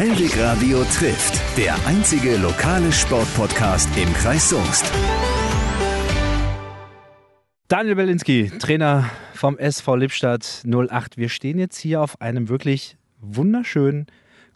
Hellwig Radio trifft, der einzige lokale Sportpodcast im Kreis Soest. Daniel Belinski, Trainer vom SV Lippstadt 08. Wir stehen jetzt hier auf einem wirklich wunderschönen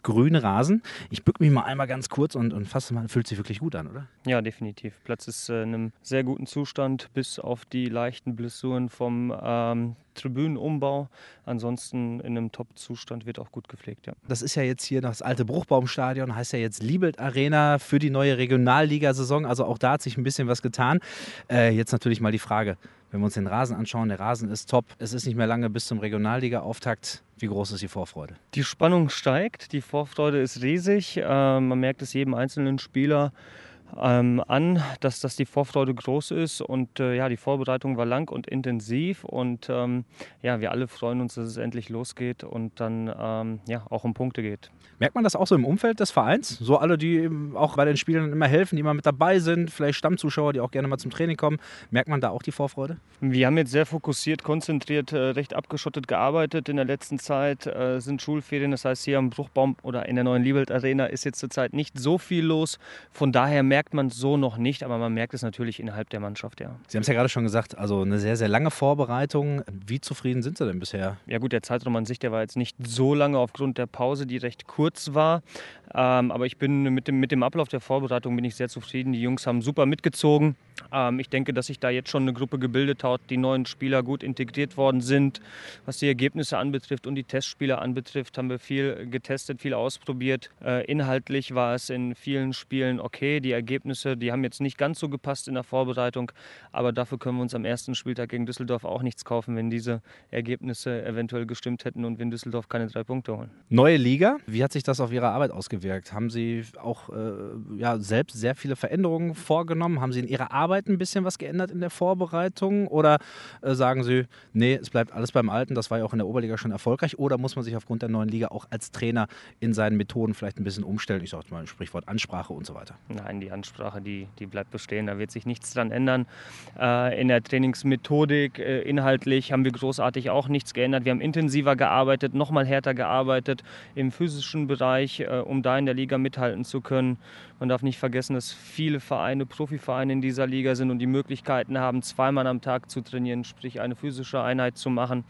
grünen Rasen. Ich bücke mich mal einmal ganz kurz und, und fasse mal, fühlt sich wirklich gut an, oder? Ja, definitiv. Platz ist äh, in einem sehr guten Zustand, bis auf die leichten Blessuren vom ähm, Tribünenumbau. Ansonsten in einem Top-Zustand wird auch gut gepflegt, ja. Das ist ja jetzt hier das alte Bruchbaumstadion, heißt ja jetzt Liebelt Arena für die neue Regionalligasaison. Also auch da hat sich ein bisschen was getan. Äh, jetzt natürlich mal die Frage, wenn wir uns den Rasen anschauen, der Rasen ist top. Es ist nicht mehr lange bis zum Regionalliga-Auftakt. Wie groß ist die Vorfreude? Die Spannung steigt, die Vorfreude ist riesig. Äh, man merkt es jedem einzelnen Spieler ähm, an, dass, dass die Vorfreude groß ist und äh, ja, die Vorbereitung war lang und intensiv und ähm, ja, wir alle freuen uns, dass es endlich losgeht und dann ähm, ja, auch um Punkte geht. Merkt man das auch so im Umfeld des Vereins? So alle, die auch bei den Spielen immer helfen, die immer mit dabei sind, vielleicht Stammzuschauer, die auch gerne mal zum Training kommen, merkt man da auch die Vorfreude? Wir haben jetzt sehr fokussiert, konzentriert, äh, recht abgeschottet gearbeitet in der letzten Zeit, äh, sind Schulferien, das heißt hier am Bruchbaum oder in der neuen Liebelt Arena ist jetzt zurzeit nicht so viel los, von daher merkt merkt man so noch nicht, aber man merkt es natürlich innerhalb der Mannschaft, ja. Sie haben es ja gerade schon gesagt, also eine sehr, sehr lange Vorbereitung. Wie zufrieden sind Sie denn bisher? Ja gut, der Zeitraum an sich, der war jetzt nicht so lange aufgrund der Pause, die recht kurz war. Ähm, aber ich bin mit dem, mit dem Ablauf der Vorbereitung bin ich sehr zufrieden. Die Jungs haben super mitgezogen. Ähm, ich denke, dass sich da jetzt schon eine Gruppe gebildet hat, die neuen Spieler gut integriert worden sind. Was die Ergebnisse anbetrifft und die Testspiele anbetrifft, haben wir viel getestet, viel ausprobiert. Äh, inhaltlich war es in vielen Spielen okay. Die Ergebnisse, die haben jetzt nicht ganz so gepasst in der Vorbereitung, aber dafür können wir uns am ersten Spieltag gegen Düsseldorf auch nichts kaufen, wenn diese Ergebnisse eventuell gestimmt hätten und wenn Düsseldorf keine drei Punkte holen. Neue Liga, wie hat sich das auf Ihre Arbeit ausgewirkt? Ausgewirkt? Haben Sie auch äh, ja, selbst sehr viele Veränderungen vorgenommen? Haben Sie in Ihrer Arbeit ein bisschen was geändert in der Vorbereitung? Oder äh, sagen Sie, nee, es bleibt alles beim Alten, das war ja auch in der Oberliga schon erfolgreich? Oder muss man sich aufgrund der neuen Liga auch als Trainer in seinen Methoden vielleicht ein bisschen umstellen? Ich sage mal Sprichwort Ansprache und so weiter. Nein, die Ansprache, die, die bleibt bestehen. Da wird sich nichts dran ändern. Äh, in der Trainingsmethodik, äh, inhaltlich haben wir großartig auch nichts geändert. Wir haben intensiver gearbeitet, nochmal härter gearbeitet im physischen Bereich, äh, um da in der Liga mithalten zu können. Man darf nicht vergessen, dass viele Vereine, Profivereine in dieser Liga sind und die Möglichkeiten haben, zweimal am Tag zu trainieren, sprich eine physische Einheit zu machen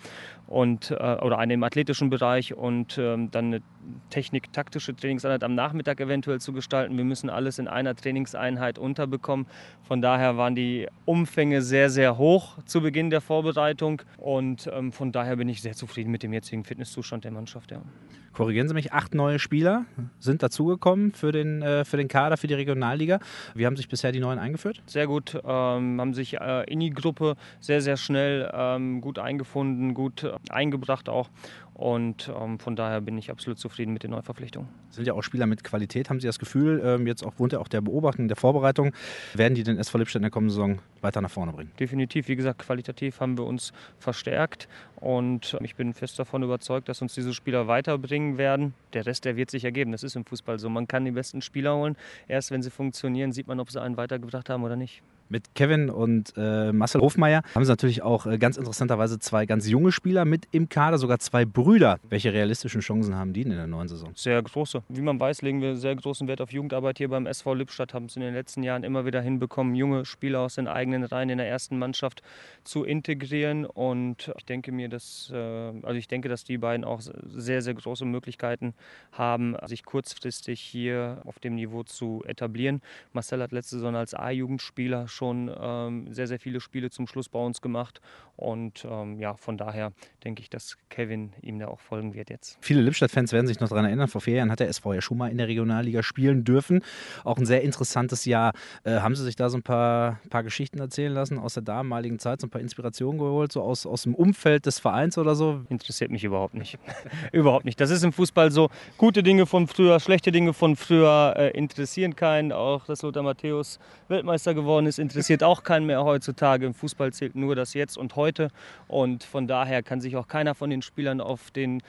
und, äh, oder eine im athletischen Bereich und ähm, dann eine technik-taktische Trainingseinheit am Nachmittag eventuell zu gestalten. Wir müssen alles in einer Trainingseinheit unterbekommen. Von daher waren die Umfänge sehr, sehr hoch zu Beginn der Vorbereitung und ähm, von daher bin ich sehr zufrieden mit dem jetzigen Fitnesszustand der Mannschaft. Ja. Korrigieren Sie mich, acht neue Spieler sind dazugekommen für den, äh, für den Kader, für die Regionalliga. Wie haben sich bisher die neuen eingeführt? Sehr gut, ähm, haben sich äh, in die Gruppe sehr, sehr schnell ähm, gut eingefunden, gut äh, eingebracht auch. Und ähm, von daher bin ich absolut zufrieden mit den Neuverpflichtungen. Sind ja auch Spieler mit Qualität. Haben Sie das Gefühl, ähm, jetzt aufgrund auch der Beobachtung, der Vorbereitung, werden die den SV Lippstadt in der kommenden Saison weiter nach vorne bringen? Definitiv. Wie gesagt, qualitativ haben wir uns verstärkt. Und ich bin fest davon überzeugt, dass uns diese Spieler weiterbringen werden. Der Rest, der wird sich ergeben. Das ist im Fußball so. Man kann die besten Spieler holen. Erst wenn sie funktionieren, sieht man, ob sie einen weitergebracht haben oder nicht. Mit Kevin und äh, Marcel Hofmeier haben sie natürlich auch äh, ganz interessanterweise zwei ganz junge Spieler mit im Kader, sogar zwei Brüder. Welche realistischen Chancen haben die in der neuen Saison? Sehr große. Wie man weiß, legen wir sehr großen Wert auf Jugendarbeit hier beim SV Lippstadt. Haben es in den letzten Jahren immer wieder hinbekommen, junge Spieler aus den eigenen Reihen in der ersten Mannschaft zu integrieren. Und ich denke mir, dass, äh, also ich denke, dass die beiden auch sehr, sehr große Möglichkeiten haben, sich kurzfristig hier auf dem Niveau zu etablieren. Marcel hat letzte Saison als A-Jugendspieler schon ähm, sehr, sehr viele Spiele zum Schluss bei uns gemacht. Und ähm, ja, von daher denke ich, dass Kevin ihm da auch folgen wird jetzt. Viele Lippstadt-Fans werden sich noch daran erinnern, vor vier Jahren hat der SV ja schon mal in der Regionalliga spielen dürfen. Auch ein sehr interessantes Jahr. Äh, haben Sie sich da so ein paar, paar Geschichten erzählen lassen aus der damaligen Zeit, so ein paar Inspirationen geholt, so aus, aus dem Umfeld des Vereins oder so? Interessiert mich überhaupt nicht. überhaupt nicht. Das ist im Fußball so. Gute Dinge von früher, schlechte Dinge von früher äh, interessieren keinen. Auch dass Lothar Matthäus Weltmeister geworden ist, interessiert auch keinen mehr heutzutage. Im Fußball zählt nur das Jetzt und heute. Und von daher kann sich auch keiner von den Spielern auf den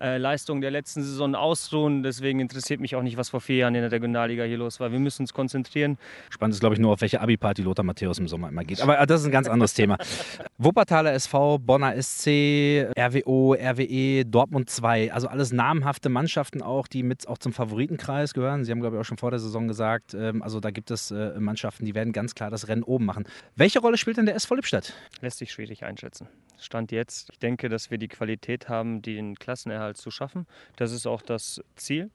äh, Leistungen der letzten Saison ausruhen. Deswegen interessiert mich auch nicht, was vor vier Jahren in der Regionalliga hier los war. Wir müssen uns konzentrieren. Spannend ist, glaube ich, nur, auf welche Abi-Party Lothar Matthäus im Sommer immer geht. Aber äh, das ist ein ganz anderes Thema. Wuppertaler SV, Bonner SC, RWO, RWE, Dortmund 2. Also alles namhafte Mannschaften auch, die mit auch zum Favoritenkreis gehören. Sie haben, glaube ich, auch schon vor der Saison gesagt, ähm, also da gibt es äh, Mannschaften, die werden ganz klar das Rennen oben machen. Welche Rolle spielt denn der SV Lippstadt? Lässt sich schwierig einschätzen. Stand jetzt. Ich denke, dass wir die Qualität haben, den Klassenerhalt zu schaffen. Das ist auch das Ziel.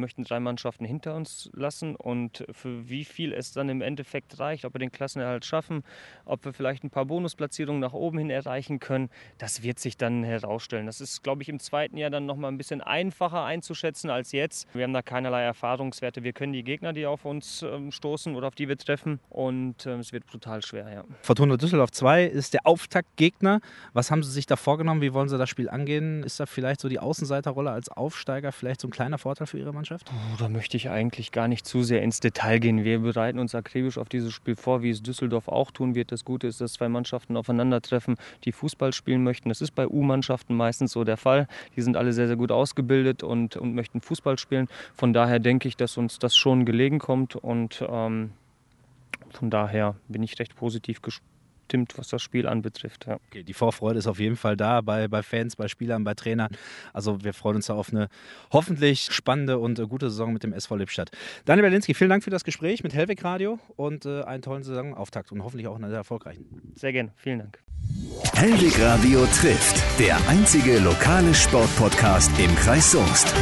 Möchten drei Mannschaften hinter uns lassen und für wie viel es dann im Endeffekt reicht, ob wir den Klassenerhalt schaffen, ob wir vielleicht ein paar Bonusplatzierungen nach oben hin erreichen können, das wird sich dann herausstellen. Das ist, glaube ich, im zweiten Jahr dann nochmal ein bisschen einfacher einzuschätzen als jetzt. Wir haben da keinerlei Erfahrungswerte. Wir können die Gegner, die auf uns ähm, stoßen oder auf die wir treffen und ähm, es wird brutal schwer. Ja. Fortuna Düsseldorf 2 ist der Auftaktgegner. Was haben Sie sich da vorgenommen? Wie wollen Sie das Spiel angehen? Ist da vielleicht so die Außenseiterrolle als Aufsteiger vielleicht so ein kleiner Vorteil für Ihre Mannschaft? Oh, da möchte ich eigentlich gar nicht zu sehr ins Detail gehen. Wir bereiten uns akribisch auf dieses Spiel vor, wie es Düsseldorf auch tun wird. Das Gute ist, dass zwei Mannschaften aufeinandertreffen, die Fußball spielen möchten. Das ist bei U-Mannschaften meistens so der Fall. Die sind alle sehr, sehr gut ausgebildet und, und möchten Fußball spielen. Von daher denke ich, dass uns das schon gelegen kommt und ähm, von daher bin ich recht positiv gespannt stimmt, was das Spiel anbetrifft. Ja. Okay, die Vorfreude ist auf jeden Fall da bei, bei Fans, bei Spielern, bei Trainern. Also wir freuen uns da auf eine hoffentlich spannende und äh, gute Saison mit dem SV Lippstadt. Daniel Berlinski, vielen Dank für das Gespräch mit Hellweg Radio und äh, einen tollen Saisonauftakt und hoffentlich auch einen sehr erfolgreichen. Sehr gerne, vielen Dank. Hellweg Radio trifft, der einzige lokale Sportpodcast im Kreis Soest.